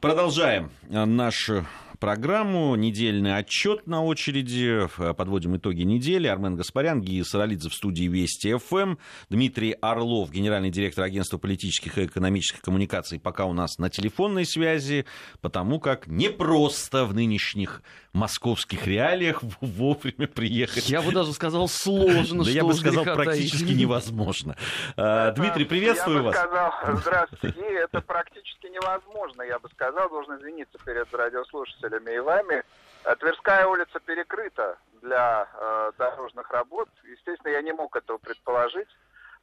Продолжаем нашу программу. Недельный отчет на очереди. Подводим итоги недели. Армен Гаспарян, Гия Саралидзе в студии Вести ФМ. Дмитрий Орлов, генеральный директор агентства политических и экономических коммуникаций, пока у нас на телефонной связи, потому как непросто в нынешних московских реалиях вовремя приехать. Я бы даже сказал сложно. Да я бы сказал практически невозможно. А, Дмитрий, приветствую вас. Я бы сказал, здравствуйте, это практически невозможно, я бы сказал, должен извиниться перед радиослушателями и вами. Э, Тверская улица перекрыта для э, дорожных работ. Естественно, я не мог этого предположить.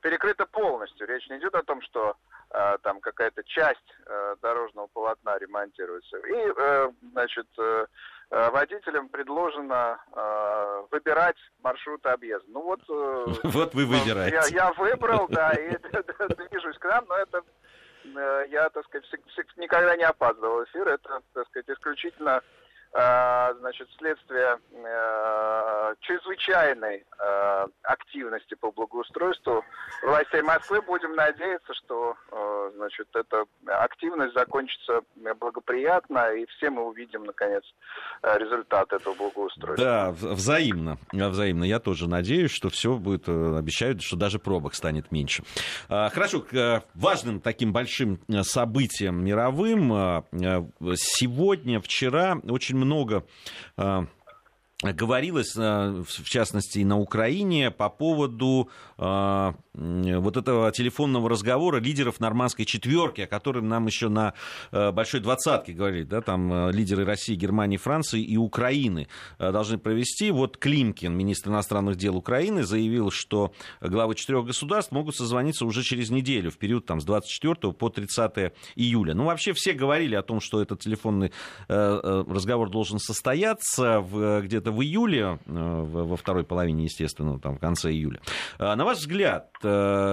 Перекрыта полностью. Речь не идет о том, что э, там какая-то часть э, дорожного полотна ремонтируется. И, э, значит, э, Э, водителям предложено э, выбирать маршруты объезда. Ну вот... Э, вот вы выбираете. Я, я выбрал, да, и движусь к нам, но это я, так сказать, никогда не опаздывал в эфир. Это, так сказать, исключительно Э, значит, вследствие э, чрезвычайной э, активности по благоустройству властей Москвы будем надеяться, что значит, эта активность закончится благоприятно, и все мы увидим, наконец, результат этого благоустройства. Да, взаимно. Взаимно. Я тоже надеюсь, что все будет, обещают, что даже пробок станет меньше. Хорошо, к важным таким большим событиям мировым. Сегодня, вчера очень много а, говорилось, э, в частности, и на Украине, по поводу э, вот этого телефонного разговора лидеров нормандской четверки, о котором нам еще на э, Большой Двадцатке говорили, да, там лидеры России, Германии, Франции и Украины должны провести. Вот Климкин, министр иностранных дел Украины, заявил, что главы четырех государств могут созвониться уже через неделю, в период там, с 24 по 30 июля. Ну, вообще все говорили о том, что этот телефонный разговор должен состояться где-то это в июле, э, во второй половине, естественно, там, в конце июля. А, на ваш взгляд, э,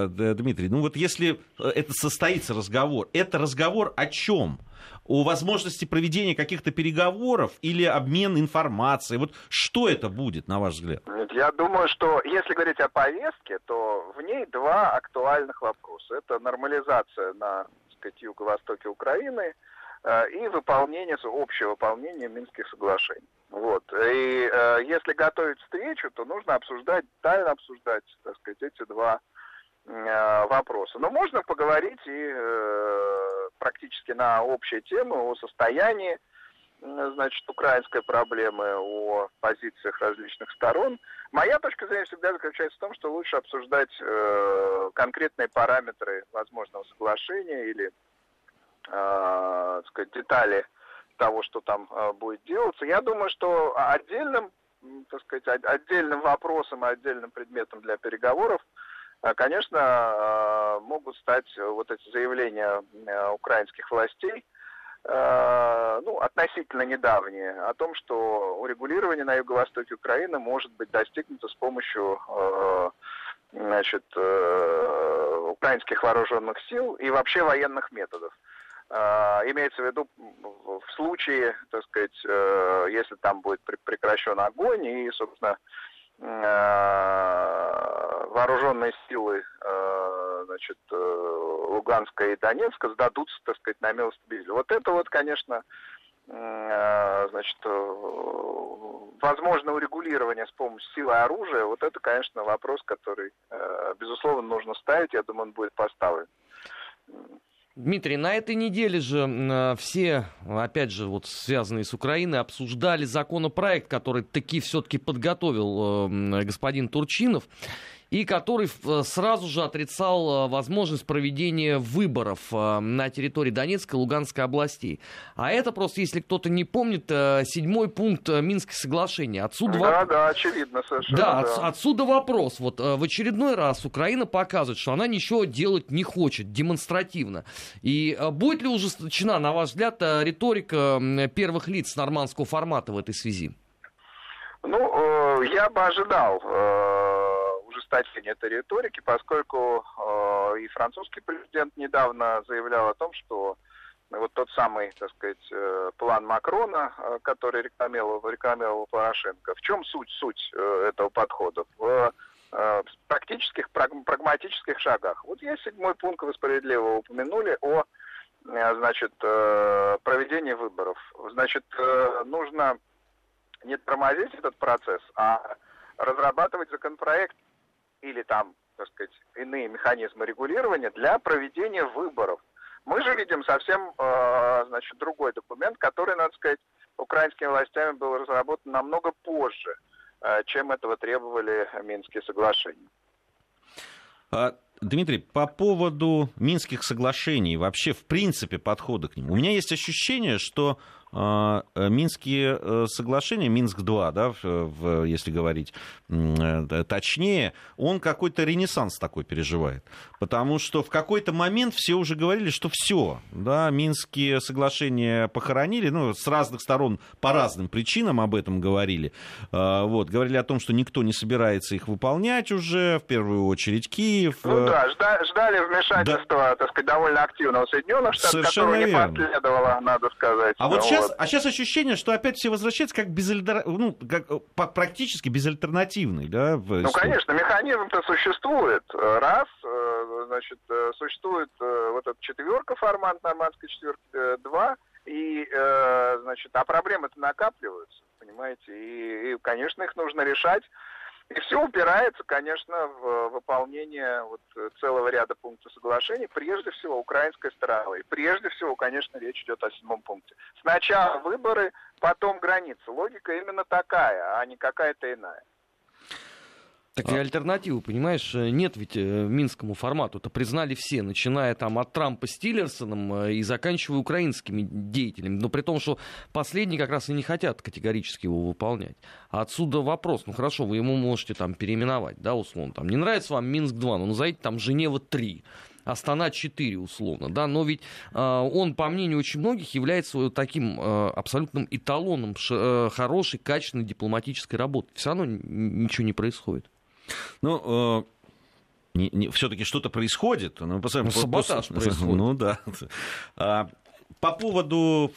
Дмитрий, ну вот если это состоится разговор, это разговор о чем? о возможности проведения каких-то переговоров или обмен информацией? Вот что это будет, на ваш взгляд? Я думаю, что если говорить о повестке, то в ней два актуальных вопроса. Это нормализация на сказать, юго-востоке Украины э, и выполнение, общее выполнение Минских соглашений. Вот. И э, если готовить встречу, то нужно обсуждать, тайно обсуждать, так сказать, эти два э, вопроса. Но можно поговорить и э, практически на общие темы о состоянии значит, украинской проблемы, о позициях различных сторон. Моя точка зрения всегда заключается в том, что лучше обсуждать э, конкретные параметры возможного соглашения или э, сказать, детали того, что там э, будет делаться. Я думаю, что отдельным, так сказать, отдельным вопросом, отдельным предметом для переговоров, конечно, э, могут стать вот эти заявления украинских властей, ну, относительно недавние, о том, что урегулирование на юго-востоке Украины может быть достигнуто с помощью значит, украинских вооруженных сил и вообще военных методов. А, имеется в виду в случае, так сказать, э, если там будет прекращен огонь и, собственно, э, вооруженные силы э, значит, Луганска и Донецка сдадутся, так сказать, на милость Вот это вот, конечно, значит, возможное урегулирование с помощью силы оружия, вот это, конечно, вопрос, который, безусловно, нужно ставить. Я думаю, он будет поставлен. Дмитрий, на этой неделе же э, все, опять же, вот связанные с Украиной, обсуждали законопроект, который таки все-таки подготовил э, господин Турчинов и который э, сразу же отрицал э, возможность проведения выборов э, на территории Донецкой и Луганской областей. А это просто, если кто-то не помнит, седьмой пункт Минского соглашения. Отсюда да, воп... да, очевидно совершенно. Да, да. От, отсюда вопрос. Вот в очередной раз Украина показывает, что она ничего делать не хочет демонстративно. И будет ли ужесточена, на ваш взгляд, риторика первых лиц нормандского формата в этой связи? Ну, я бы ожидал ужесточения этой риторики, поскольку э, и французский президент недавно заявлял о том, что вот тот самый, так сказать, э, план Макрона, э, который рекламировал, рекламировал Порошенко, в чем суть, суть э, этого подхода? В практических, прагматических шагах. Вот есть седьмой пункт, вы справедливо упомянули, о значит, проведении выборов. Значит, нужно не тормозить этот процесс, а разрабатывать законопроект или там, так сказать, иные механизмы регулирования для проведения выборов. Мы же видим совсем, э, значит, другой документ, который, надо сказать, украинскими властями был разработан намного позже, э, чем этого требовали Минские соглашения. А, Дмитрий, по поводу Минских соглашений, вообще в принципе подхода к ним. У меня есть ощущение, что Минские э, соглашения, Минск-2, да, в, если говорить э, точнее, он какой-то ренессанс такой переживает. Потому что в какой-то момент все уже говорили, что все, да, Минские соглашения похоронили, ну, с разных сторон по разным причинам об этом говорили. А, вот, говорили о том, что никто не собирается их выполнять уже, в первую очередь Киев. Ну да, ждали вмешательства, да. так сказать, довольно активного Соединенных Штатов, которого не последовало, надо сказать. А вот сейчас сейчас, а сейчас ощущение, что опять все возвращаются как, безальтер... ну, как э, практически безальтернативный. Да, ну, конечно, механизм-то существует. Раз, э, значит, э, существует вот эта четверка, формат нормандской четверки, два, и, значит, а проблемы-то накапливаются, понимаете, и, и, конечно, их нужно решать. И все упирается, конечно, в выполнение вот целого ряда пунктов соглашений, прежде всего украинской стороны. И прежде всего, конечно, речь идет о седьмом пункте. Сначала выборы, потом границы. Логика именно такая, а не какая-то иная. Так и а. альтернативы, понимаешь, э, нет ведь э, минскому формату. Это признали все, начиная там от Трампа с Тиллерсоном э, и заканчивая украинскими деятелями. Но при том, что последние как раз и не хотят категорически его выполнять. А отсюда вопрос, ну хорошо, вы ему можете там переименовать, да, условно. Там, не нравится вам Минск-2, ну назовите там Женева-3. Астана 4 условно, да, но ведь э, он, по мнению очень многих, является таким э, абсолютным эталоном ш, э, хорошей, качественной дипломатической работы. Все равно ничего не происходит. Ну, э, не, все-таки что-то происходит. Ну, посмотрим, ну, саботаж происходит. Ну да. А, по поводу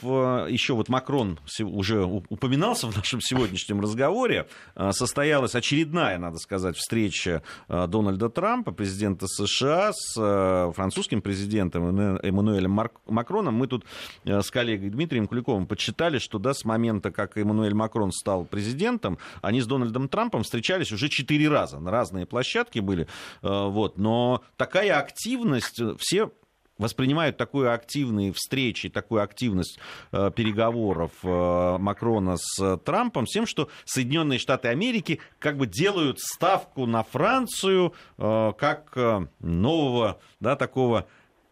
еще вот Макрон уже упоминался в нашем сегодняшнем разговоре. А, состоялась очередная, надо сказать, встреча а, Дональда Трампа, президента США, с французским президентом Эммануэлем Макроном. Мы тут с коллегой Дмитрием Куликовым подсчитали, что да, с момента, как Эммануэль Макрон стал президентом, они с Дональдом Трампом встречались уже четыре раза. На разные площадки были. Вот. Но такая активность, все воспринимают такую активные встречи, такую активность э, переговоров э, Макрона с Трампом с тем, что Соединенные Штаты Америки как бы делают ставку на Францию э, как э, нового, да, такого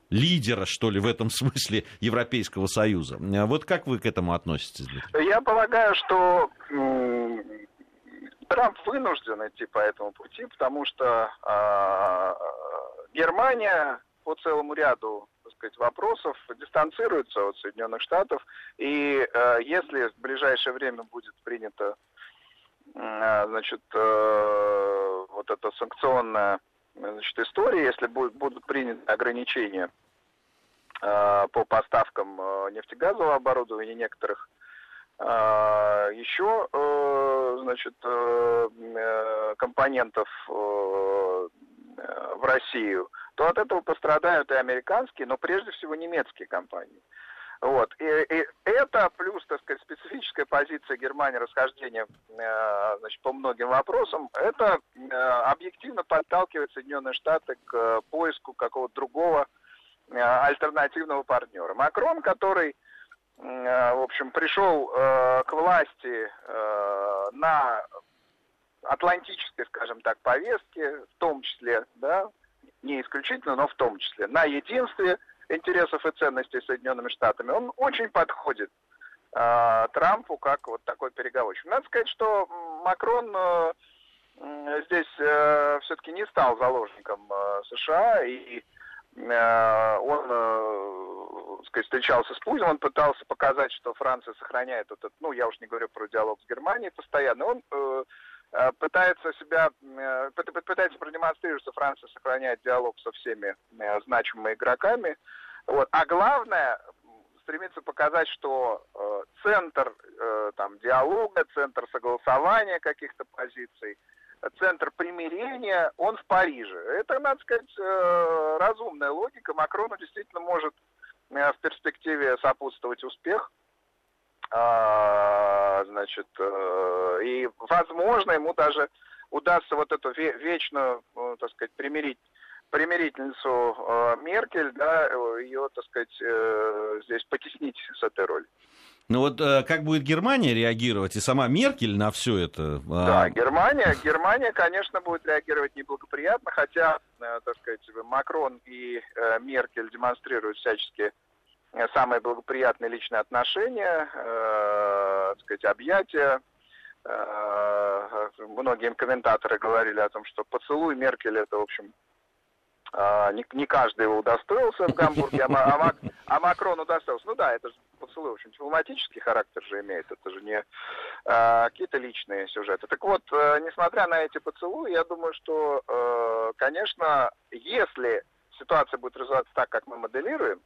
лидера, что ли, в этом смысле Европейского Союза. Э, вот как вы к этому относитесь? Я полагаю, что Трамп вынужден идти по этому пути, потому что э, Германия по целому ряду так сказать, вопросов дистанцируется от Соединенных Штатов. И э, если в ближайшее время будет принято э, значит, э, вот эта санкционная значит, история, если будет, будут приняты ограничения э, по поставкам э, нефтегазового оборудования некоторых э, еще э, значит, э, компонентов в Россию, то от этого пострадают и американские, но прежде всего немецкие компании. Вот. И, и это плюс, так сказать, специфическая позиция Германии расхождения э, значит, по многим вопросам, это э, объективно подталкивает Соединенные Штаты к э, поиску какого-то другого э, альтернативного партнера. Макрон, который, э, в общем, пришел э, к власти э, на атлантической, скажем так, повестке, в том числе, да, не исключительно, но в том числе, на единстве интересов и ценностей Соединенными Штатами, он очень подходит э, Трампу как вот такой переговорщик. Надо сказать, что Макрон э, здесь э, все-таки не стал заложником э, США, и э, он э, сказать, встречался с Путиным, он пытался показать, что Франция сохраняет этот, ну, я уж не говорю про диалог с Германией постоянно, он э, пытается себя, э, пытается продемонстрировать, что Франция сохраняет диалог со всеми э, значимыми игроками. Вот. А главное, стремится показать, что э, центр э, там, диалога, центр согласования каких-то позиций, центр примирения, он в Париже. Это, надо сказать, э, разумная логика. Макрону действительно может в перспективе сопутствовать успех. А, значит, и, возможно, ему даже удастся вот эту вечную, так сказать, примирить примирительницу э, Меркель, да, ее, так сказать, э, здесь потеснить с этой роли. Ну вот э, как будет Германия реагировать и сама Меркель на все это? А, да, Германия, Германия, конечно, будет реагировать неблагоприятно, хотя, э, так сказать, Макрон и э, Меркель демонстрируют всячески самые благоприятные личные отношения, э, сказать, объятия. Э, многие комментаторы говорили о том, что поцелуй Меркель это, в общем, а, не, не каждый его удостоился в Гамбурге, а, а, а Макрон удостоился. Ну да, это же поцелуй, в общем, дипломатический характер же имеет, это же не а, какие-то личные сюжеты. Так вот, а, несмотря на эти поцелуи, я думаю, что, а, конечно, если ситуация будет развиваться так, как мы моделируем,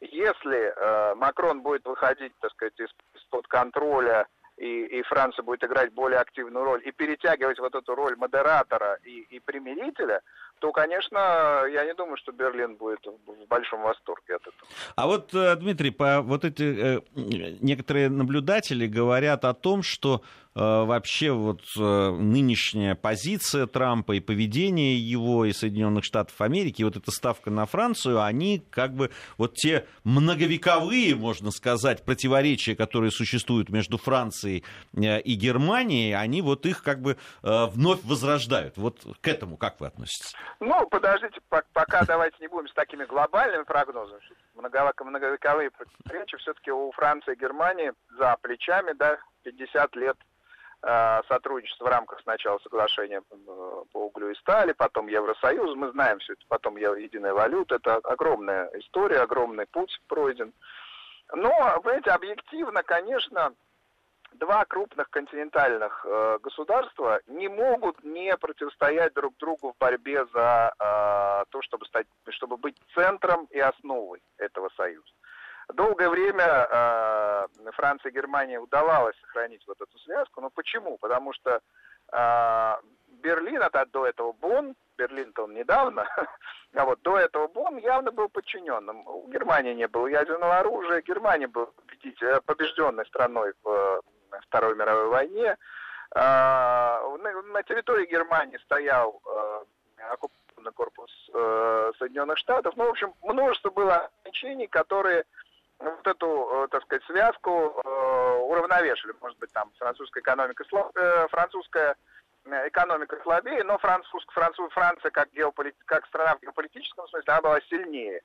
если э, Макрон будет выходить, так сказать, из-под контроля и, и Франция будет играть более активную роль и перетягивать вот эту роль модератора и, и примирителя, то, конечно, я не думаю, что Берлин будет в большом восторге от этого. А вот, э, Дмитрий, по, вот эти э, некоторые наблюдатели говорят о том, что вообще вот э, нынешняя позиция Трампа и поведение его и Соединенных Штатов Америки, вот эта ставка на Францию, они как бы вот те многовековые, можно сказать, противоречия, которые существуют между Францией э, и Германией, они вот их как бы вновь возрождают. Вот к этому как вы относитесь? Ну, подождите, пока давайте не будем с такими глобальными прогнозами. Многовековые противоречия все-таки у Франции и Германии за плечами, да, 50 лет Э, сотрудничество в рамках сначала соглашения э, по углю и стали, потом Евросоюз, мы знаем все это, потом единая валюта, это огромная история, огромный путь пройден. Но, понимаете, объективно, конечно, два крупных континентальных э, государства не могут не противостоять друг другу в борьбе за э, то, чтобы, стать, чтобы быть центром и основой этого союза. Долгое время э, Франции и Германии удавалось сохранить вот эту связку. Но почему? Потому что э, Берлин, это до этого Бонн, Берлин-то он недавно, а вот до этого Бонн явно был подчиненным. У Германии не было ядерного оружия, Германия была побежденной страной в Второй мировой войне. Э, на территории Германии стоял э, оккупационный корпус э, Соединенных Штатов. Ну, в общем, множество было ограничений, которые вот эту, э, так сказать, связку э, уравновешивали. Может быть, там французская экономика, э, французская экономика слабее, но француз, француз, Франция как, геополит, как страна в геополитическом смысле, она была сильнее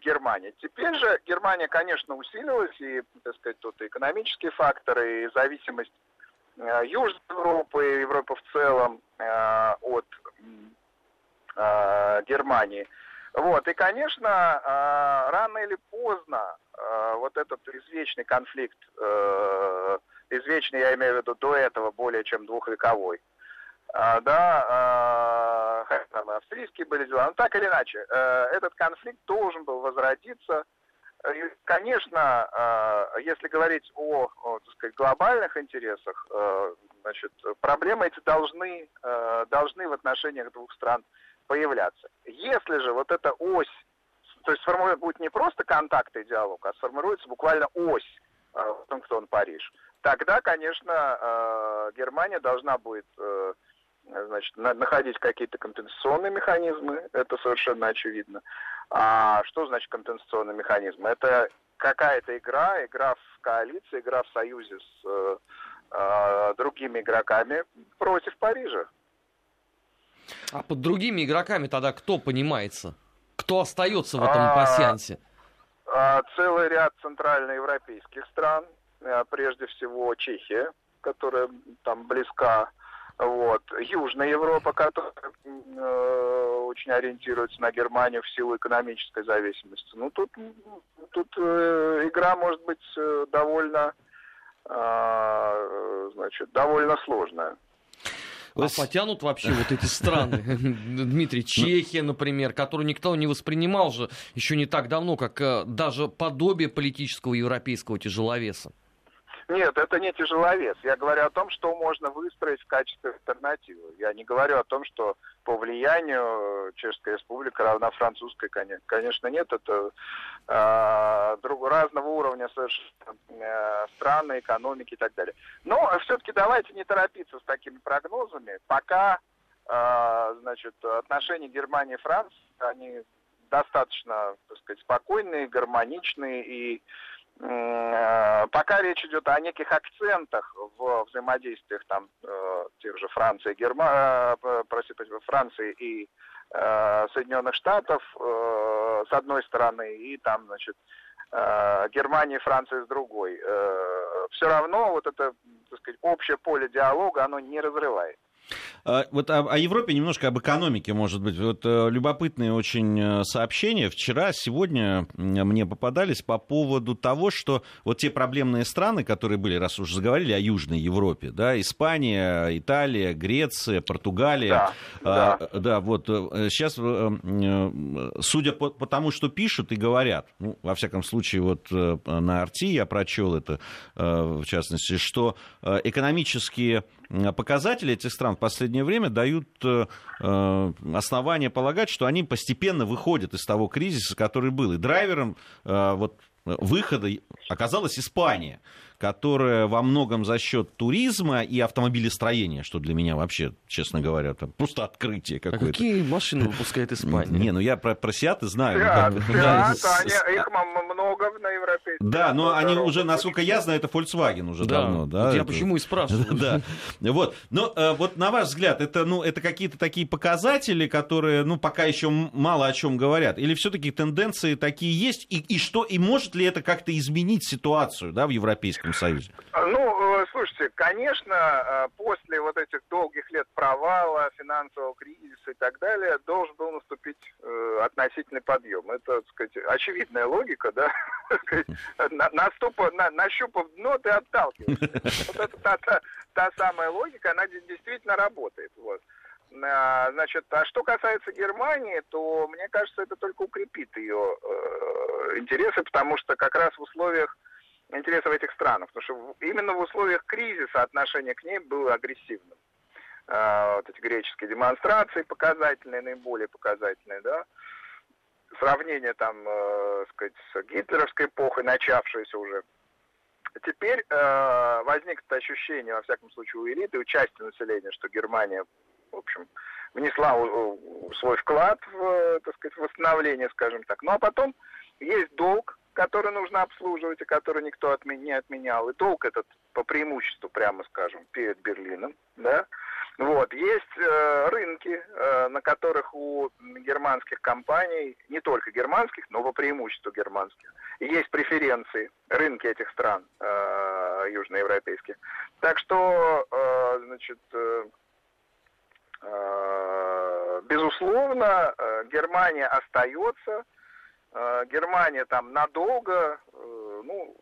Германии. Теперь же Германия, конечно, усилилась, и, так сказать, тут и экономические факторы, и зависимость Южной Европы, Европы в целом от Германии – вот, и, конечно, рано или поздно вот этот извечный конфликт, э, извечный, я имею в виду, до этого более чем двухвековой, а, да, там австрийские были дела, но так или иначе, э, этот конфликт должен был возродиться. И, конечно, если говорить о, так сказать, глобальных интересах, э, значит, проблемы эти должны, должны в отношениях двух стран появляться. Если же вот эта ось, то есть сформулировать будет не просто контакт и диалог, а сформируется буквально ось э, Вашингтон-Париж, тогда, конечно, э, Германия должна будет э, значит, находить какие-то компенсационные механизмы, это совершенно очевидно. А что значит компенсационный механизм? Это какая-то игра, игра в коалиции, игра в союзе с другими игроками против Парижа. А под другими игроками тогда кто понимается? Кто остается в этом а, пассиансе? А, целый ряд центральноевропейских стран, а, прежде всего Чехия, которая там близка, вот, Южная Европа, которая э, очень ориентируется на Германию в силу экономической зависимости. Ну, тут, тут э, игра может быть э, довольно, э, значит, довольно сложная. А потянут вообще вот эти страны? Дмитрий, Чехия, например, которую никто не воспринимал же еще не так давно, как э, даже подобие политического европейского тяжеловеса. Нет, это не тяжеловес. Я говорю о том, что можно выстроить в качестве альтернативы. Я не говорю о том, что по влиянию Чешская республика равна французской, конечно, нет. Это э, друг, разного уровня совершенно э, страны, экономики и так далее. Но все-таки давайте не торопиться с такими прогнозами. Пока э, значит, отношения Германии и Франции, они достаточно, так сказать, спокойные, гармоничные и Э, пока речь идет о неких акцентах в взаимодействиях там э, тех же Франции, Герма... Э, простите, Франции и Соединенных Штатов с одной стороны и там, значит, Германии и Франции с другой. Все равно вот это, так сказать, общее поле диалога, оно не разрывает. А, вот о, о Европе немножко об экономике, может быть. Вот э, любопытные очень э, сообщения. Вчера, сегодня мне попадались по поводу того, что вот те проблемные страны, которые были, раз уже заговорили о Южной Европе, да, Испания, Италия, Греция, Португалия. Да, а, да. да вот сейчас, э, судя по, по тому, что пишут и говорят, ну, во всяком случае, вот на Арти я прочел это, в частности, что экономические показатели этих стран в последнее время дают э, э, основания полагать, что они постепенно выходят из того кризиса, который был. И драйвером э, вот, выхода оказалась Испания которая во многом за счет туризма и автомобилестроения, что для меня вообще, честно говоря, это просто открытие а какое-то. А какие машины выпускает Испания? Не, ну я про, про Сиаты знаю. Сиат, ну, да, Сиат, их много на европейском. Да, но они уже, насколько я знаю, это Volkswagen уже да. давно. Да, вот я это... почему и спрашиваю. Да, вот. Но э, вот на ваш взгляд, это, ну, это какие-то такие показатели, которые, ну, пока еще мало о чем говорят? Или все-таки тенденции такие есть? И, и что, и может ли это как-то изменить ситуацию, да, в Европейском Союзе? Ну, э, слушайте, конечно, э, после вот этих долгих лет провала, финансового кризиса и так далее, должен был наступить э, относительный подъем. Это, так сказать, очевидная логика, да? Наступа, на, нащупав дно, ты отталкиваешься. Вот это та, та, та самая логика, она действительно работает. Вот. А, значит, а что касается Германии, то мне кажется, это только укрепит ее э, интересы, потому что как раз в условиях интересов этих странах, потому что именно в условиях кризиса отношение к ней было агрессивным. Э, вот эти греческие демонстрации показательные, наиболее показательные, да, сравнение там, э, сказать, с гитлеровской эпохой, начавшейся уже. Теперь э, возникнет ощущение, во всяком случае, у элиты, у части населения, что Германия, в общем, внесла свой вклад в, так сказать, восстановление, скажем так. Ну а потом есть долг, который нужно обслуживать, и который никто не отменял. И долг этот по преимуществу, прямо скажем, перед Берлином, да, вот. Есть э, рынки, э, на которых у германских компаний, не только германских, но по преимуществу германских, есть преференции, рынки этих стран э, южноевропейских. Так что, э, значит, э, э, безусловно, э, Германия остается, э, Германия там надолго, э, ну,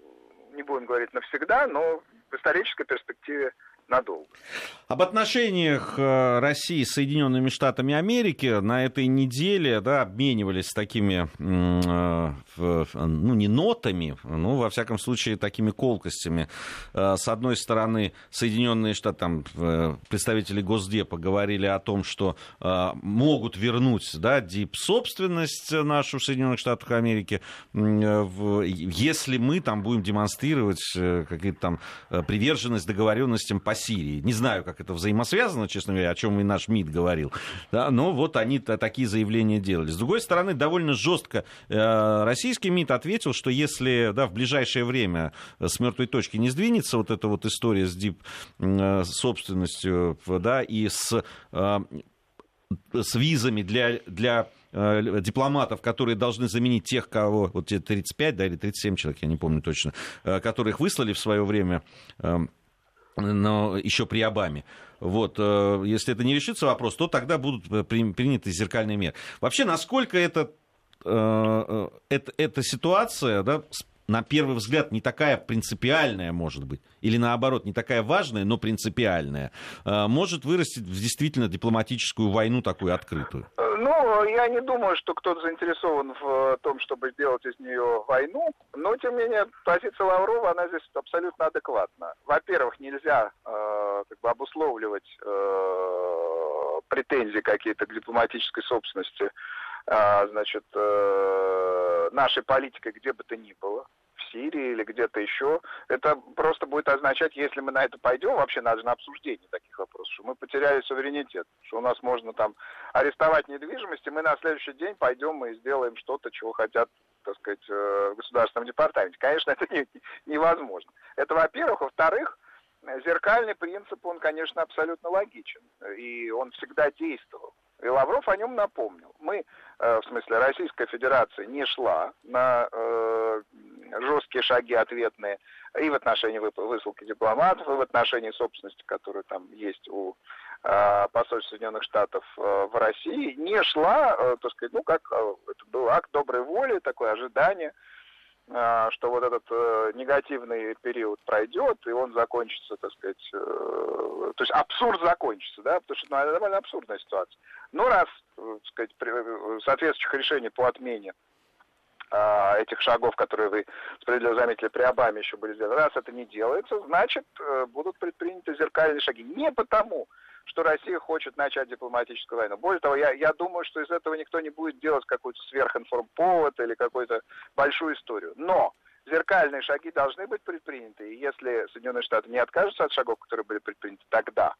не будем говорить навсегда, но в исторической перспективе надолго. Об отношениях э, России с Соединенными Штатами Америки на этой неделе да, обменивались такими, э, ну, не нотами, но, во всяком случае, такими колкостями. Э, с одной стороны, Соединенные Штаты, там, представители Госдепа говорили о том, что могут вернуть да, дип-собственность нашу в Соединенных Штатах Америки, если мы там будем демонстрировать какие-то там приверженность договоренностям по Сирии. Не знаю, как это взаимосвязано, честно говоря, о чем и наш МИД говорил. Да, но вот они такие заявления делали. С другой стороны, довольно жестко э, российский МИД ответил, что если да, в ближайшее время с мертвой точки не сдвинется вот эта вот история с дип э, собственностью да, и с э, с визами для, для дипломатов, которые должны заменить тех, кого, вот те 35, да, или 37 человек, я не помню точно, которых выслали в свое время э, но еще при Обаме. Вот, э, если это не решится вопрос, то тогда будут э, приняты зеркальные меры. Вообще, насколько это, э, это, эта ситуация да, на первый взгляд не такая принципиальная, может быть, или наоборот, не такая важная, но принципиальная, э, может вырасти в действительно дипломатическую войну такую открытую? Ну, я не думаю, что кто-то заинтересован в том, чтобы сделать из нее войну, но, тем не менее, позиция Лаврова, она здесь абсолютно адекватна. Во-первых, нельзя э, как бы обусловливать э, претензии какие-то к дипломатической собственности э, значит, э, нашей политикой где бы то ни было. Сирии или где-то еще, это просто будет означать, если мы на это пойдем, вообще надо на обсуждение таких вопросов, что мы потеряли суверенитет, что у нас можно там арестовать недвижимость, и мы на следующий день пойдем и сделаем что-то, чего хотят так сказать, э, в государственном департаменте. Конечно, это не, невозможно. Это, во-первых. Во-вторых, зеркальный принцип, он, конечно, абсолютно логичен. И он всегда действовал. И Лавров о нем напомнил. Мы, э, в смысле, Российская Федерация не шла на э, жесткие шаги ответные и в отношении высылки дипломатов, и в отношении собственности, которая там есть у э, посольства Соединенных Штатов в России, не шла, так сказать, ну, как это был акт доброй воли, такое ожидание, что вот этот э, негативный период пройдет, и он закончится, так сказать, э, то есть абсурд закончится, да, потому что ну, это довольно абсурдная ситуация. Но раз, э, так сказать, э, соответствующих решений по отмене этих шагов, которые вы справедливо заметили, при Обаме еще были сделаны. Раз это не делается, значит, э, будут предприняты зеркальные шаги. Не потому, что Россия хочет начать дипломатическую войну. Более того, я, я думаю, что из этого никто не будет делать какой-то сверхинформповод или какую-то большую историю. Но зеркальные шаги должны быть предприняты. И если Соединенные Штаты не откажутся от шагов, которые были предприняты тогда,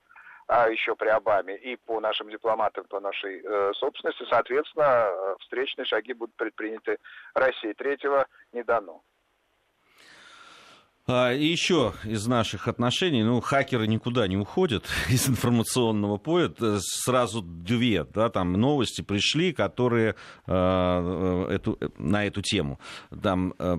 а еще при Обаме, и по нашим дипломатам, по нашей э, собственности, соответственно, э, встречные шаги будут предприняты Россией. Третьего не дано. А, и еще из наших отношений, ну, хакеры никуда не уходят из информационного поля. Сразу две, да, там новости пришли, которые э, э эту, на эту тему. Там э,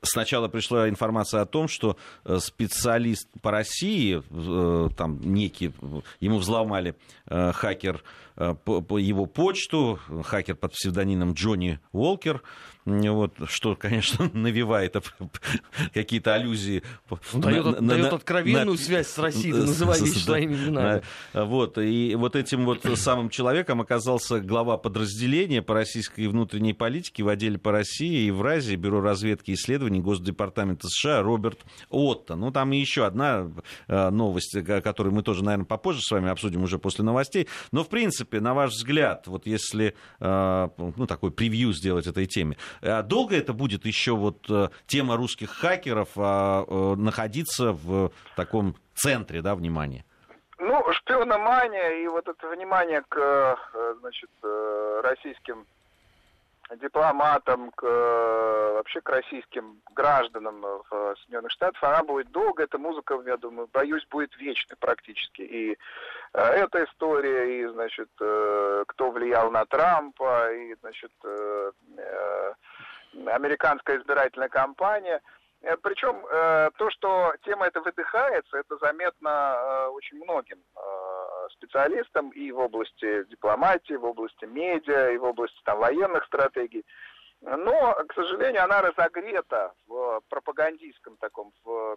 сначала пришла информация о том, что э, специалист по России, э, там некий, ему взломали э, хакер его почту, хакер под псевдонимом Джонни Уолкер, вот, что, конечно, навевает какие-то аллюзии. Ну, дает, на, дает на, откровенную на, связь с Россией, называя вещи своими именами. Вот, и вот этим вот самым человеком оказался глава подразделения по российской внутренней политике в отделе по России, Евразии, Бюро разведки и исследований Госдепартамента США Роберт Отто. Ну, там и еще одна э, новость, которую мы тоже, наверное, попозже с вами обсудим уже после новостей. Но, в принципе, на ваш взгляд, вот если, э, ну, такой превью сделать этой теме, а долго это будет еще вот э, тема русских хакеров а, э, находиться в таком центре да, внимания? Ну, шпиономания и вот это внимание к э, значит, российским дипломатам, к, вообще к российским гражданам в Соединенных Штатах, она будет долго, эта музыка, я думаю, боюсь, будет вечной практически. И э, эта история, и, значит, э, кто влиял на Трампа, и, значит, э, э, американская избирательная кампания – Э, Причем э, то, что тема эта выдыхается, это заметно э, очень многим специалистам и в области дипломатии, в области медиа, и в области там, военных стратегий. Но, к сожалению, она разогрета в пропагандистском таком, в,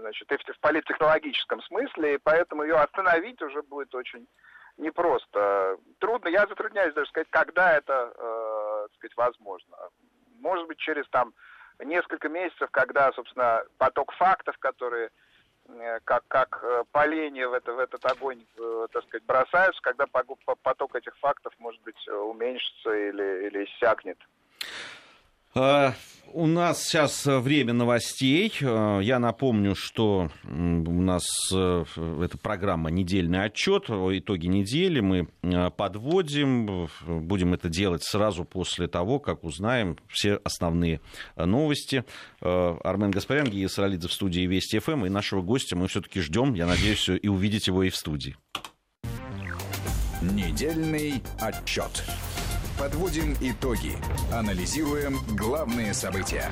значит, и в политтехнологическом смысле, и поэтому ее остановить уже будет очень непросто. Трудно, я затрудняюсь даже сказать, когда это, э, сказать, возможно. Может быть, через там несколько месяцев, когда, собственно, поток фактов, которые э, как, как э, поленья в, это, в этот огонь, э, так сказать, бросаются, когда поток этих фактов, может быть, уменьшится или, или иссякнет. А, у нас сейчас время новостей. А, я напомню, что у нас э, эта программа «Недельный отчет», итоги недели мы подводим. Будем это делать сразу после того, как узнаем все основные новости. Армен Гаспарян, Гия Саралидзе в студии Вести ФМ. И нашего гостя мы все-таки ждем. Я надеюсь, и увидеть его и в студии. Недельный отчет. Подводим итоги. Анализируем главные события.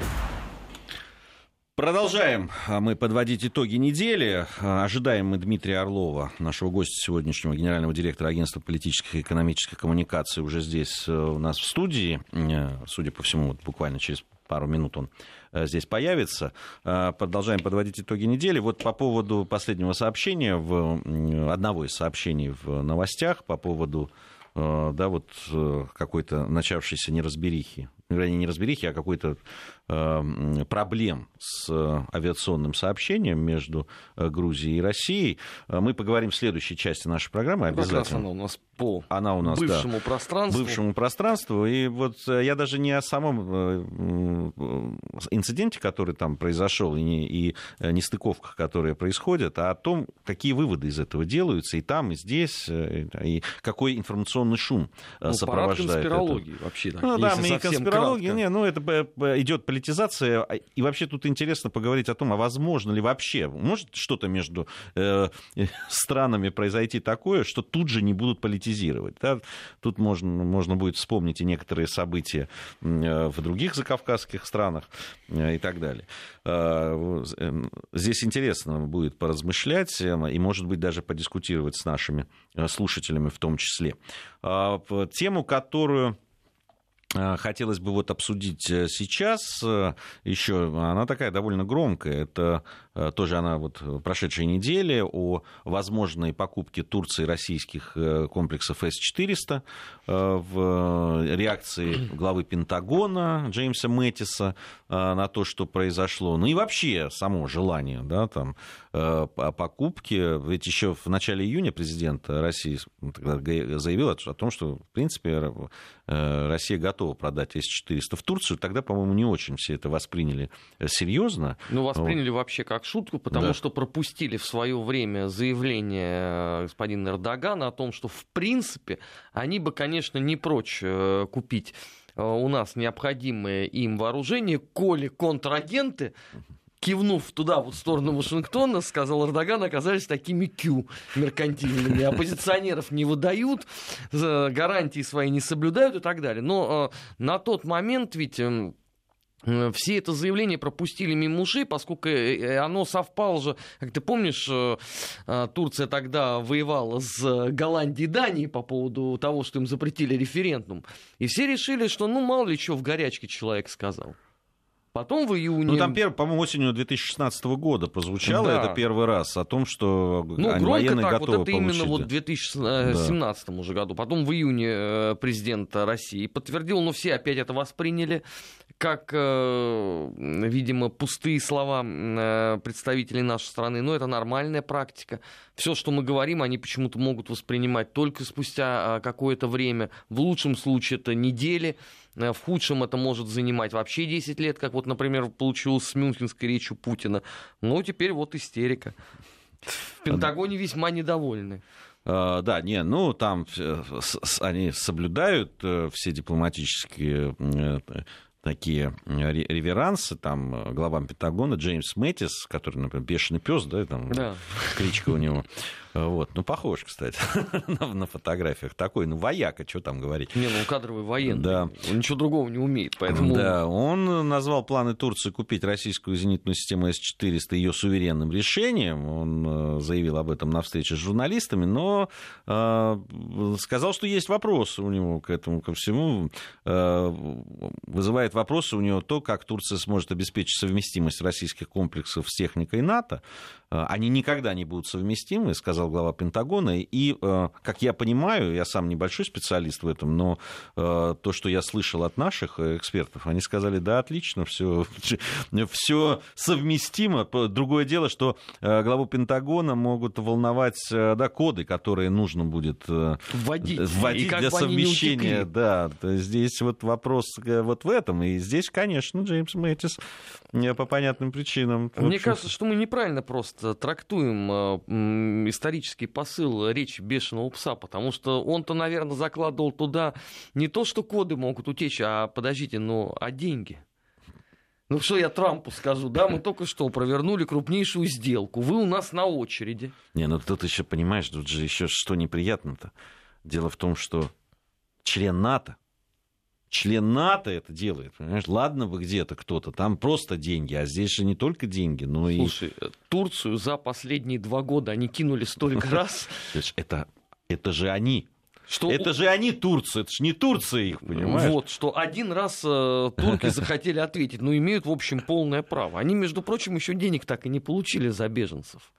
Продолжаем а, мы подводить итоги недели. А, ожидаем мы Дмитрия Орлова, нашего гостя сегодняшнего, генерального директора агентства политических и экономических коммуникаций, уже здесь э, у нас в студии. Э, судя по всему, вот буквально через пару минут он здесь появится. Продолжаем подводить итоги недели. Вот по поводу последнего сообщения, в, одного из сообщений в новостях по поводу да, вот какой-то начавшейся неразберихи. Вернее, не разберихи, а какой-то э, проблем с авиационным сообщением между э, Грузией и Россией. Э, мы поговорим в следующей части нашей программы обязательно. Как раз она у нас по она у нас, бывшему да, пространству. Бывшему пространству. И вот я даже не о самом инциденте, который там произошел, и, не, и нестыковках, которые происходят, а о том, какие выводы из этого делаются и там, и здесь, и какой информационный шум ну, сопровождает конспирологии это. вообще. Ну, да, мы и конспирологии не, ну это идет политизация. А, и вообще тут интересно поговорить о том, а возможно ли вообще, может что-то между э, странами произойти такое, что тут же не будут политизировать. Да? Тут можно, можно будет вспомнить и некоторые события э, в других закавказских странах э, и так далее. Э, э, здесь интересно будет поразмышлять и, может быть, даже подискутировать с нашими слушателями в том числе. А, тему, которую хотелось бы вот обсудить э, сейчас э, еще, она такая довольно громкая, это тоже она вот прошедшей недели о возможной покупке Турции российских комплексов С-400 в реакции главы Пентагона Джеймса Мэттиса на то, что произошло, ну и вообще само желание, да, там, покупки, ведь еще в начале июня президент России заявил о том, что, в принципе, Россия готова готова продать С-400 в Турцию, тогда, по-моему, не очень все это восприняли э, серьезно. Ну, восприняли вот. вообще как шутку, потому да. что пропустили в свое время заявление э, господина Эрдогана о том, что, в принципе, они бы, конечно, не прочь э, купить у нас необходимое им вооружение, коли контрагенты кивнув туда, вот в сторону Вашингтона, сказал Эрдоган, оказались такими кю меркантильными. Оппозиционеров не выдают, гарантии свои не соблюдают и так далее. Но э, на тот момент ведь эм, э, все это заявление пропустили мимо ушей, поскольку э, оно совпало же, как ты помнишь, Турция тогда воевала с Голландией и Данией по поводу того, что им запретили референдум. И все решили, что ну мало ли что в горячке человек сказал. Потом в июне... Ну, там, по-моему, осенью 2016 года прозвучало да. это первый раз о том, что ну, они военные так, готовы вот это получить. именно вот в 2017 да. уже году. Потом в июне э, президент России подтвердил, но все опять это восприняли как, э, видимо, пустые слова э, представителей нашей страны. Но это нормальная практика. Все, что мы говорим, они почему-то могут воспринимать только спустя какое-то время. В лучшем случае это недели. Э, в худшем это может занимать вообще 10 лет, как вот, например, получилось с мюнхенской речью Путина. Ну, теперь вот истерика. В Пентагоне весьма недовольны. Uh, да, не, ну там они соблюдают uh, все дипломатические такие реверансы, там глава Пентагона Джеймс Мэттис, который, например, бешеный пес, да, там да. кличка у него. Вот. Ну, похож, кстати, на, на фотографиях. Такой, ну, вояка, что там говорить. Не, ну, кадровый военный. Да. Он ничего другого не умеет, поэтому... Да, он назвал планы Турции купить российскую зенитную систему С-400 ее суверенным решением. Он э, заявил об этом на встрече с журналистами, но э, сказал, что есть вопросы у него к этому, ко всему. Э, вызывает вопросы у него то, как Турция сможет обеспечить совместимость российских комплексов с техникой НАТО. Э, они никогда не будут совместимы, сказал глава Пентагона. И, э, как я понимаю, я сам небольшой специалист в этом, но э, то, что я слышал от наших экспертов, они сказали, да, отлично, все, все совместимо. Другое дело, что главу Пентагона могут волновать да, коды, которые нужно будет вводить, вводить для совмещения. Да, здесь вот вопрос вот в этом. И здесь, конечно, Джеймс Мэттис по понятным причинам. Мне кажется, что мы неправильно просто трактуем э, исторический посыл речи бешеного пса, потому что он-то, наверное, закладывал туда не то, что коды могут утечь, а, подождите, ну, а деньги? Ну что я Трампу скажу, да, мы только что провернули крупнейшую сделку, вы у нас на очереди. Не, ну тут еще, понимаешь, тут же еще что неприятно-то. Дело в том, что член НАТО член НАТО это делает, понимаешь? Ладно бы где-то кто-то, там просто деньги, а здесь же не только деньги, но Слушай, и... Слушай, Турцию за последние два года они кинули столько раз. Это, это же они. Что... Это же они турцы, это же не Турция их, понимаешь? Вот, что один раз э, турки захотели ответить, но имеют, в общем, полное право. Они, между прочим, еще денег так и не получили за беженцев.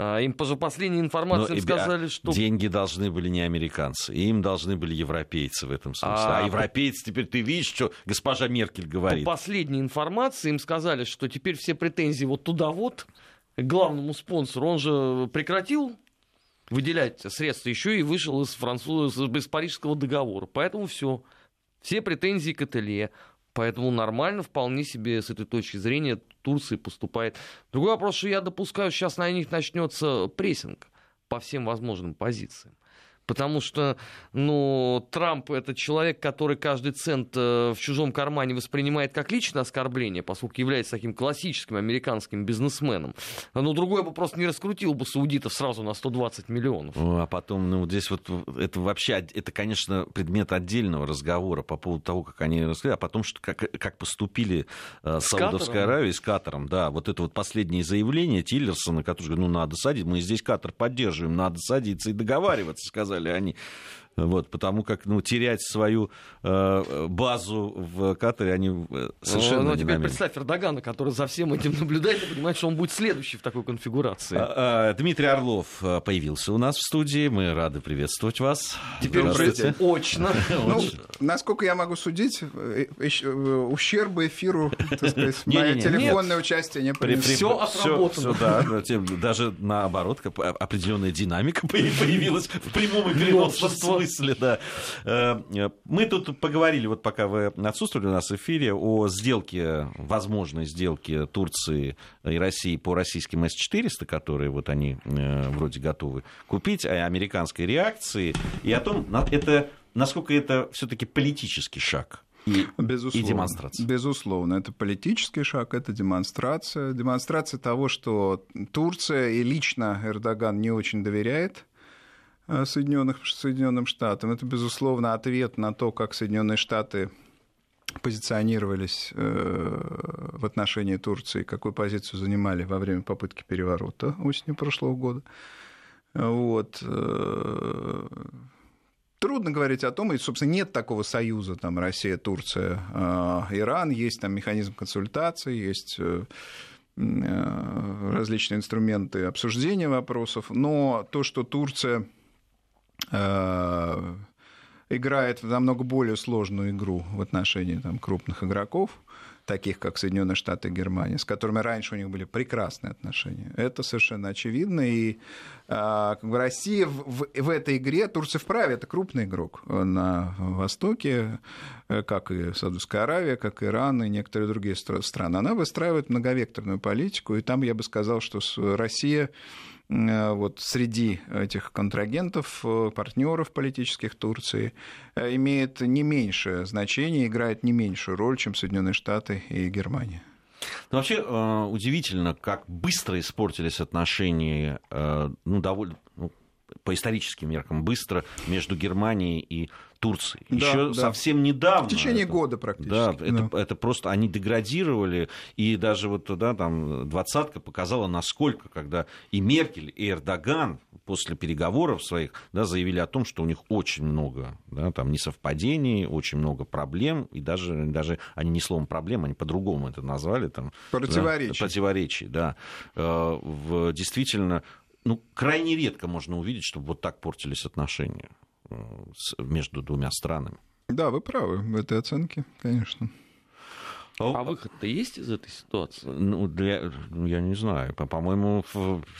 А, им по последней информации им сказали, что... Деньги должны были не американцы, им должны были европейцы в этом смысле. А, а европейцы теперь ты видишь, что госпожа Меркель говорит. По последней информации им сказали, что теперь все претензии вот туда вот, к главному спонсору, он же прекратил выделять средства еще и вышел из, француз... из Парижского договора. Поэтому все. Все претензии к ателье. Поэтому нормально, вполне себе с этой точки зрения Турции поступает. Другой вопрос, что я допускаю, сейчас на них начнется прессинг по всем возможным позициям. Потому что, ну, Трамп это человек, который каждый цент э, в чужом кармане воспринимает как личное оскорбление, поскольку является таким классическим американским бизнесменом. Но другой бы просто не раскрутил бы саудитов сразу на 120 миллионов. А потом, ну, здесь вот это вообще, это, конечно, предмет отдельного разговора по поводу того, как они раскрыли, а потом, что, как, как поступили э, Саудовская Аравия с Катаром. Да, вот это вот последнее заявление Тиллерсона, который говорит, ну, надо садить, мы здесь Катар поддерживаем, надо садиться и договариваться, сказали сказали они. Вот, потому как ну, терять свою э, базу в Катаре они э, совершенно ну, ну, теперь представь Эрдогана, который за всем этим наблюдает и понимает, что он будет следующий в такой конфигурации. А, а, Дмитрий Орлов э, появился у нас в студии. Мы рады приветствовать вас. Теперь уже очно. Ну, насколько я могу судить, э, ущерба эфиру, так сказать, мое телефонное участие не принесло. Все отработано. Даже наоборот, определенная динамика появилась в прямом и переносном смысле смысле, да. Э, мы тут поговорили, вот пока вы отсутствовали у нас в эфире, о сделке, возможной сделке Турции и России по российским С-400, которые вот они э, вроде готовы купить, о американской реакции и о том, это, насколько это все-таки политический шаг и, безусловно, и демонстрация. Безусловно, это политический шаг, это демонстрация. Демонстрация того, что Турция и лично Эрдоган не очень доверяет Соединенных, Соединенным Штатам. Это, безусловно, ответ на то, как Соединенные Штаты позиционировались э, в отношении Турции, какую позицию занимали во время попытки переворота осенью прошлого года. Вот. Э, трудно говорить о том, и, собственно, нет такого союза, там, Россия, Турция, Иран, есть там механизм консультации, есть различные инструменты обсуждения вопросов, но то, что Турция Э, играет в намного более сложную игру в отношении там, крупных игроков, таких как Соединенные Штаты и Германия, с которыми раньше у них были прекрасные отношения. Это совершенно очевидно. И э, бы Россия в, в, в этой игре, Турция вправе, это крупный игрок на Востоке, э, как и Саудовская Аравия, как Иран и некоторые другие страны. Она выстраивает многовекторную политику, и там я бы сказал, что Россия Э, вот среди этих контрагентов, э, партнеров политических Турции, э, имеет не меньшее значение, играет не меньшую роль, чем Соединенные Штаты и Германия. Ну, вообще удивительно, как быстро испортились отношения, ну, довольно, ну, по историческим меркам, быстро между Германией и Турции. Да, Еще да. совсем недавно. В течение это, года практически. Да, да. Это, это просто они деградировали, и даже вот да, там двадцатка показала, насколько, когда и Меркель, и Эрдоган после переговоров своих да, заявили о том, что у них очень много да, там, несовпадений, очень много проблем, и даже, даже они не словом проблем, они по-другому это назвали. Там, противоречий. Да, противоречий, да. Э, в, действительно, ну, крайне редко можно увидеть, чтобы вот так портились отношения. Э, между двумя странами. Да, вы правы в этой оценке, конечно. А выход-то есть из этой ситуации? Ну, для, ну, я не знаю. По-моему,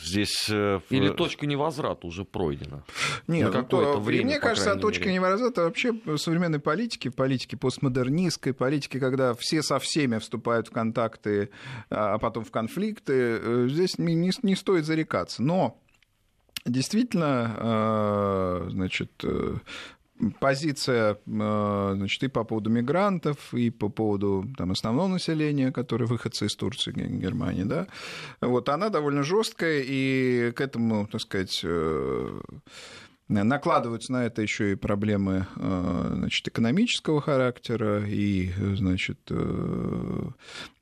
здесь... Э, Или точка невозврата уже пройдена? Нет, ну, то, время, мне кажется, точка мере. невозврата вообще в современной политике, в политике постмодернистской, политике, когда все со всеми вступают в контакты, а потом в конфликты, э, здесь не, стоит зарекаться. Но Действительно, э, значит, позиция э, значит, и по поводу мигрантов, и по поводу там, основного населения, которые выходцы из Турции, Германии, да, вот, она довольно жесткая, и к этому, так сказать, накладываются на это еще и проблемы значит, экономического характера, и значит,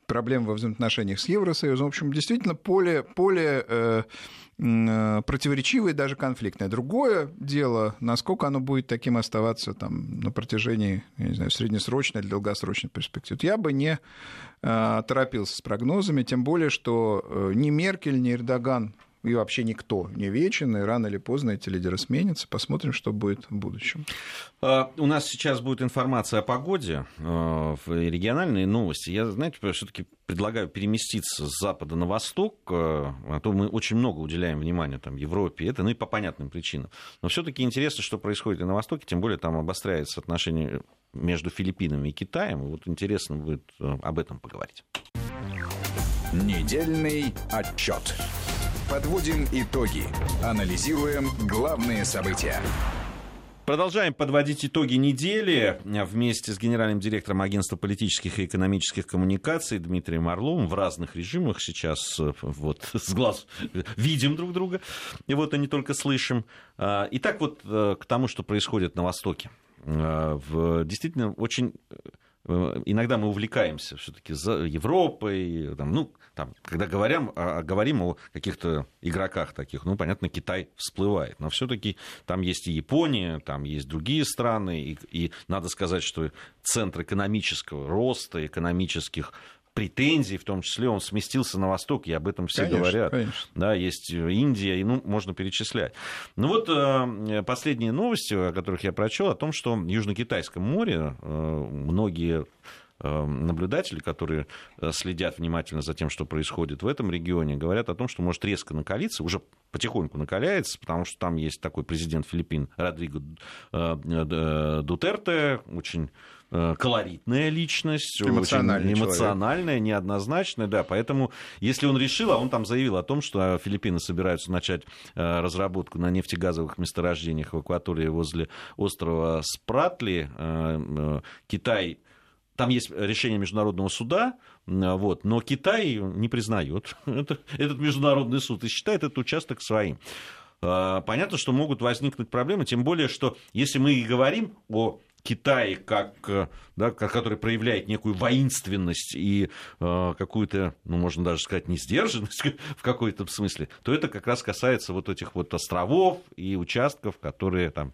проблемы во взаимоотношениях с Евросоюзом. В общем, действительно, поле, поле э, э, противоречивое и даже конфликтное. Другое дело, насколько оно будет таким оставаться там, на протяжении, я не знаю, среднесрочной или долгосрочной перспективы. Я бы не э, торопился с прогнозами, тем более, что э, ни Меркель, ни Эрдоган и вообще никто не вечен, и рано или поздно эти лидеры сменятся. Посмотрим, что будет в будущем. А, у нас сейчас будет информация о погоде, э, региональные новости. Я, знаете, все-таки предлагаю переместиться с запада на восток, э, а то мы очень много уделяем внимания там, Европе, это, ну и по понятным причинам. Но все-таки интересно, что происходит и на Востоке, тем более там обостряется отношение между Филиппинами и Китаем. Вот интересно будет э, об этом поговорить. Недельный отчет. Подводим итоги. Анализируем главные события. Продолжаем подводить итоги недели вместе с генеральным директором Агентства политических и экономических коммуникаций Дмитрием Орловым в разных режимах. Сейчас э, вот с глаз видим друг друга, и вот и не только слышим. А, итак, вот э, к тому, что происходит на Востоке. А, действительно, очень Э, иногда мы увлекаемся все-таки за Европой, там, ну, там, когда говорим, а, говорим о каких-то игроках таких, ну, понятно, Китай всплывает, но все-таки там есть и Япония, там есть другие страны, и, и надо сказать, что центр экономического роста, экономических претензий, в том числе он сместился на восток, и об этом все конечно, говорят. Конечно. Да, есть Индия, и ну, можно перечислять. Ну вот э, последние новости, о которых я прочел, о том, что в Южно-Китайском море э, многие э, наблюдатели, которые следят внимательно за тем, что происходит в этом регионе, говорят о том, что может резко накалиться, уже потихоньку накаляется, потому что там есть такой президент Филиппин Родриго Дутерте, очень Э, колоритная личность, эмоциональная, очень эмоциональная, неоднозначная, да, поэтому если он решил, а он там заявил о том, что Филиппины собираются начать э, разработку на нефтегазовых месторождениях в акватории возле острова Спратли, э, Китай там есть решение Международного суда, вот, но Китай не признает этот международный суд и считает этот участок своим. Понятно, что могут возникнуть проблемы, тем более, что если мы и говорим о Китай, как, э, да, который проявляет некую воинственность и э, какую-то, ну, можно даже сказать, несдержанность в какой-то смысле, то это как раз касается вот этих вот островов и участков, которые там,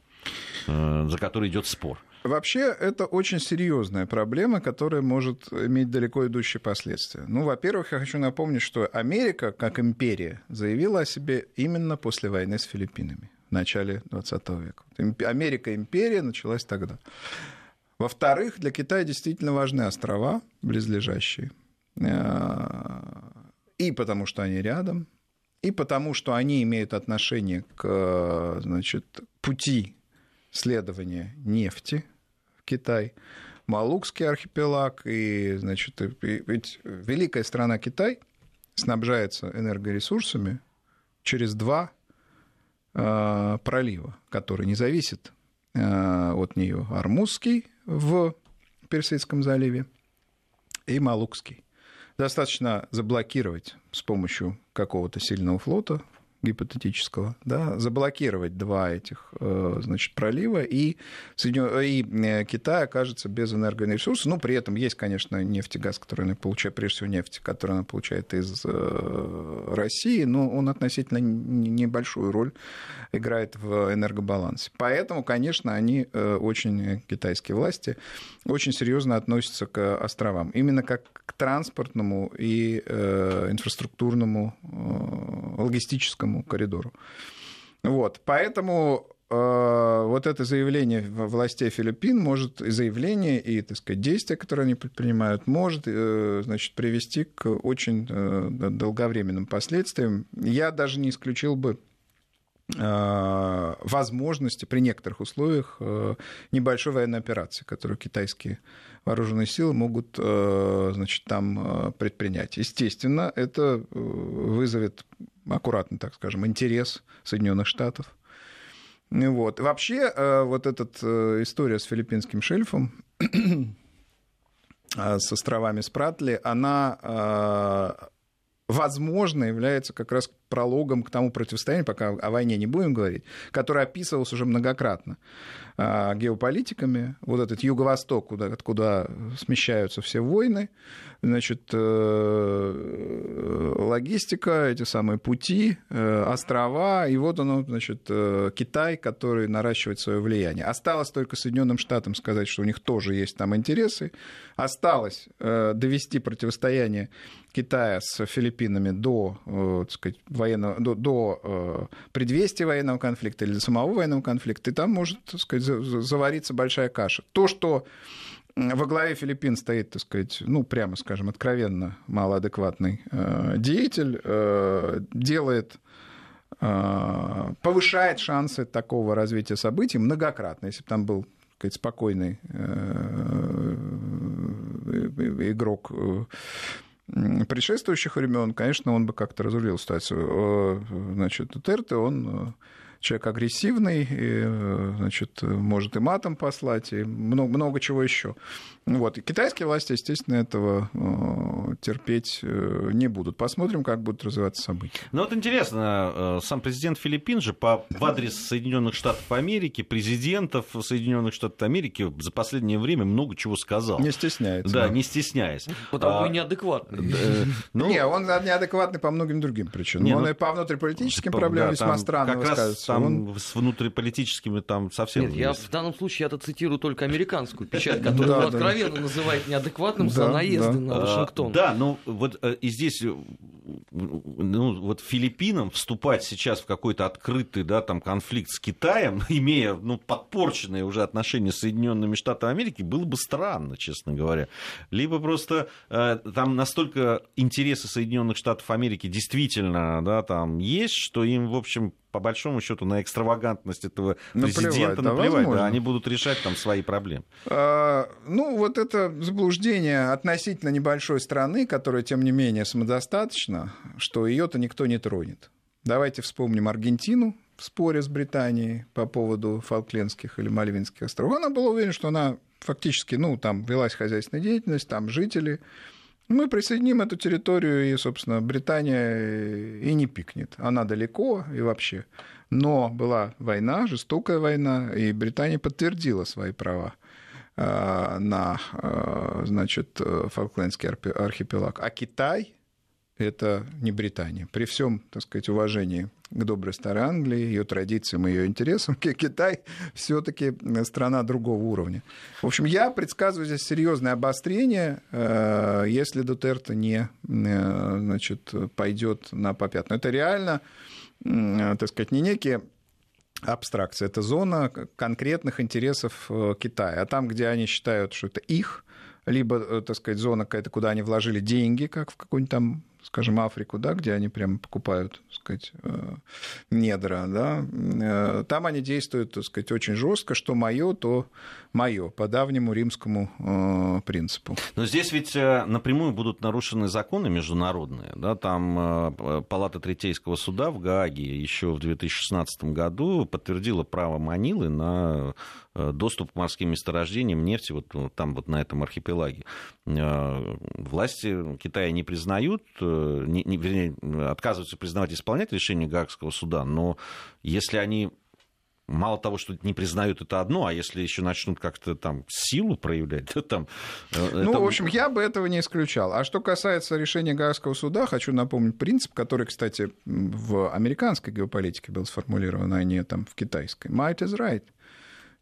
э, за которые идет спор. Вообще, это очень серьезная проблема, которая может иметь далеко идущие последствия. Ну, во-первых, я хочу напомнить, что Америка, как империя, заявила о себе именно после войны с Филиппинами в начале 20 века. Америка империя началась тогда. Во-вторых, для Китая действительно важны острова близлежащие. Э, и потому что они рядом, и потому что они имеют отношение к значит, пути следования нефти в Китай. Малукский архипелаг и, значит, ведь великая страна Китай снабжается энергоресурсами через два пролива, который не зависит э, от нее. Армузский в Персидском заливе и Малукский. Достаточно заблокировать с помощью какого-то сильного флота гипотетического, да, заблокировать два этих э, значит, пролива, и, и э, Китай окажется без энергоресурсов. Ну, при этом есть, конечно, нефть и газ, который она получает, прежде всего нефть, которую она получает из э, России, но он относительно небольшую роль играет в энергобалансе. Поэтому, конечно, они очень, китайские власти, очень серьезно относятся к островам. Именно как к транспортному и инфраструктурному, логистическому этому коридору. Вот, поэтому э, вот это заявление властей Филиппин может, и заявление, и, так сказать, действия, которые они предпринимают, может, э, значит, привести к очень э, долговременным последствиям. Я даже не исключил бы э, возможности при некоторых условиях э, небольшой военной операции, которую китайские вооруженные силы могут э, значит, там предпринять. Естественно, это вызовет аккуратно, так скажем, интерес Соединенных Штатов. Вот. Вообще, э, вот эта э, история с филиппинским шельфом, э, с островами Спратли, она возможно, является как раз прологом к тому противостоянию, пока о войне не будем говорить, которое описывалось уже многократно а, геополитиками. Вот этот юго-восток, куда, откуда смещаются все войны, значит, э, логистика, эти самые пути, э, острова, и вот оно, значит, э, Китай, который наращивает свое влияние. Осталось только Соединенным Штатам сказать, что у них тоже есть там интересы. Осталось довести противостояние Китая с Филиппинами до, так сказать, военного, до, до предвестия военного конфликта или до самого военного конфликта, и там может, так сказать, завариться большая каша. То, что во главе Филиппин стоит, так сказать, ну, прямо скажем, откровенно малоадекватный э, деятель, э, делает э, повышает шансы такого развития событий многократно. Если бы там был сказать, спокойный игрок предшествующих времен, конечно, он бы как-то разрулил ситуацию. Значит, Дутерте, он человек агрессивный, и, значит, может и матом послать, и много, много чего еще. Вот. И китайские власти, естественно, этого э, терпеть э, не будут. Посмотрим, как будут развиваться события. Ну вот интересно, э, сам президент Филиппин же по, в адрес Соединенных Штатов Америки, президентов Соединенных Штатов Америки за последнее время много чего сказал. Не стесняется. Да, не стесняясь. Потому а, неадекватный. Ну, не, он неадекватный по многим другим причинам. Не, он ну, и по внутриполитическим проблемам весьма странно высказывается. Там он... с внутриполитическими там совсем... Нет, я в данном случае это цитирую только американскую печать, которую откровенно называет неадекватным за наезды на Вашингтон. Да, но вот э, и здесь э, ну, вот Филиппинам вступать сейчас в какой-то открытый да, там, конфликт с Китаем, имея ну, подпорченные уже отношения с Соединенными Штатами Америки, было бы странно, честно говоря. Либо просто э, там настолько интересы Соединенных Штатов Америки действительно да, там есть, что им, в общем, по большому счету на экстравагантность этого президента наплевать, наплевать да, да, они будут решать там свои проблемы. А, ну, вот это заблуждение относительно небольшой страны, которая, тем не менее, самодостаточна, что ее-то никто не тронет. Давайте вспомним Аргентину в споре с Британией по поводу Фолклендских или Мальвинских островов. Она была уверена, что она фактически, ну, там велась хозяйственная деятельность, там жители, мы присоединим эту территорию, и, собственно, Британия и не пикнет. Она далеко и вообще. Но была война, жестокая война, и Британия подтвердила свои права э, на, э, значит, Фолклендский архипелаг. А Китай это не Британия. При всем, так сказать, уважении к доброй старой Англии, ее традициям, ее интересам, Китай все-таки страна другого уровня. В общем, я предсказываю здесь серьезное обострение, э, если Дутерто не э, значит, пойдет на попятную. Это реально, так сказать, не некие абстракции, это зона конкретных интересов э, Китая. А там, где они считают, что это их, либо, так сказать, зона какая-то, куда они вложили деньги, как в какой-нибудь там скажем, Африку, да, где они прямо покупают, так сказать, э, недра, да, э, там они действуют, так сказать, очень жестко, что мое, то мое, по давнему римскому э, принципу. Но здесь ведь напрямую будут нарушены законы международные, да, там Палата Третейского суда в Гааге еще в 2016 году подтвердила право Манилы на доступ к морским месторождениям нефти вот там вот на этом архипелаге. Власти Китая не признают не, не, вернее, отказываются признавать и исполнять решение Гаагского суда, но если они мало того, что не признают это одно, а если еще начнут как-то там силу проявлять, то там... Э, ну, это... в общем, я бы этого не исключал. А что касается решения Гаагского суда, хочу напомнить принцип, который, кстати, в американской геополитике был сформулирован, а не там в китайской. Might is right.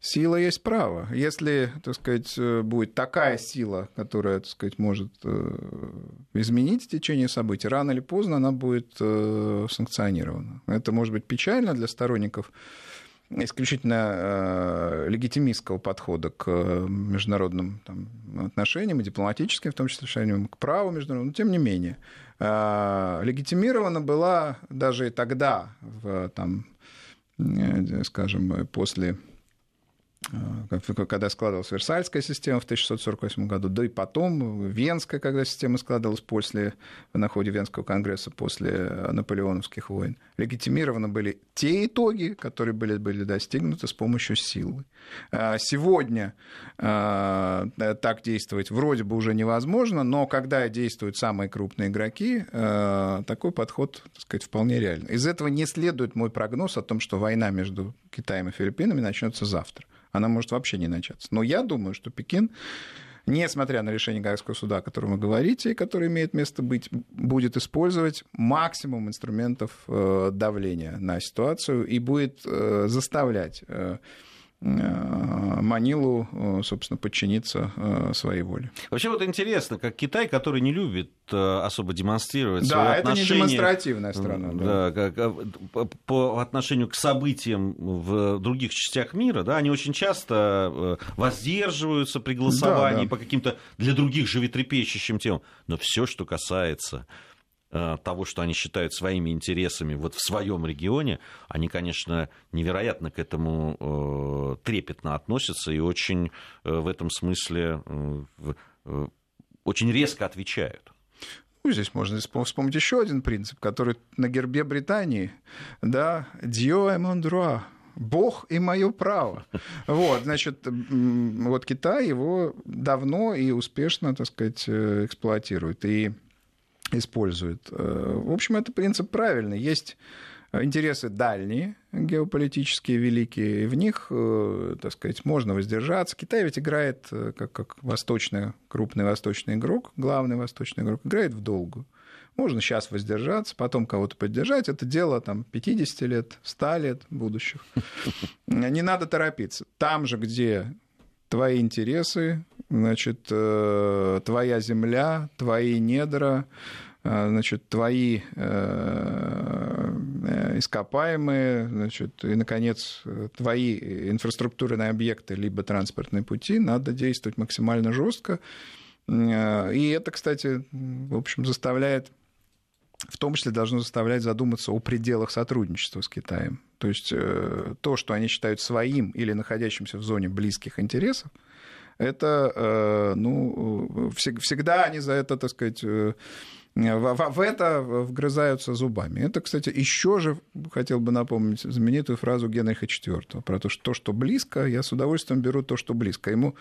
Сила есть право. Если, так сказать, э, будет такая сила, которая, так сказать, может э, изменить течение событий, рано или поздно она будет э, санкционирована. Это может быть печально для сторонников исключительно легитимистского подхода к международным там, отношениям, и дипломатическим, в том числе отношениям к праву международному, но тем не менее. Легитимирована была даже и тогда, в, там, скажем, после когда складывалась Версальская система в 1648 году, да и потом Венская, когда система складывалась после, на ходе Венского конгресса после наполеоновских войн. Легитимированы были те итоги, которые были, были достигнуты с помощью силы. А сегодня э, так действовать вроде бы уже невозможно, но когда действуют самые крупные игроки, э, такой подход, так сказать, вполне реален. Из этого не следует мой прогноз о том, что война между Китаем и Филиппинами начнется завтра она может вообще не начаться. Но я думаю, что Пекин несмотря на решение Гаагского суда, о котором вы говорите, и которое имеет место быть, будет использовать максимум инструментов э, давления на ситуацию и будет э, заставлять э, Манилу, э, собственно, подчиниться э, своей воле. Вообще вот интересно, как Китай, который не любит особо демонстрировать да, свои это отношения... не демонстративная страна. Да, да как, по отношению к событиям в других частях мира, да, они очень часто воздерживаются при голосовании да, да. по каким-то для других животрепещущим темам. Но все, что касается Э, того, что они считают своими интересами вот в своем регионе, они, конечно, невероятно к этому э, трепетно относятся и очень э, в этом смысле очень резко отвечают. Ну, здесь можно вспомнить еще один принцип, который на гербе Британии, да, «Dieu et mon droit», Бог и мое право. Вот, значит, вот Китай его давно и успешно, так сказать, эксплуатирует. И использует. Э, в общем, это принцип правильный. Есть интересы дальние, геополитические, великие, и в них, э, так сказать, можно воздержаться. Китай ведь играет э, как, как восточный, крупный восточный игрок, главный восточный игрок, играет в долгую. Можно сейчас воздержаться, потом кого-то поддержать. Это дело там, 50 лет, 100 лет будущих. Не надо торопиться. Там же, где твои интересы, значит, твоя земля, твои недра, Э, значит, твои э, э, ископаемые, значит, и, наконец, твои инфраструктурные объекты, либо транспортные пути, надо действовать максимально жестко. И это, кстати, в общем, заставляет в том числе должно заставлять задуматься о пределах сотрудничества с Китаем. То есть то, что они считают своим или находящимся в зоне близких интересов, это, ну, всегда они за это, так сказать, в, в это вгрызаются зубами. Это, кстати, еще же хотел бы напомнить знаменитую фразу Генриха IV про то, что то, что близко, я с удовольствием беру то, что близко. Ему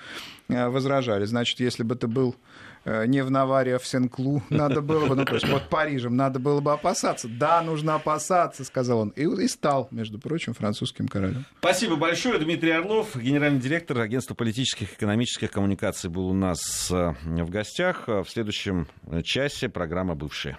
э, возражали, значит, если бы ты был Э, не в Наваре, а в Сен-Клу надо было бы, ну, то есть под Парижем надо было бы опасаться. Да, нужно опасаться, сказал он. И, и стал, между прочим, французским королем. Спасибо большое. Дмитрий Орлов, генеральный директор агентства политических и экономических коммуникаций, был у нас э, в гостях. В следующем часе программа «Бывшие».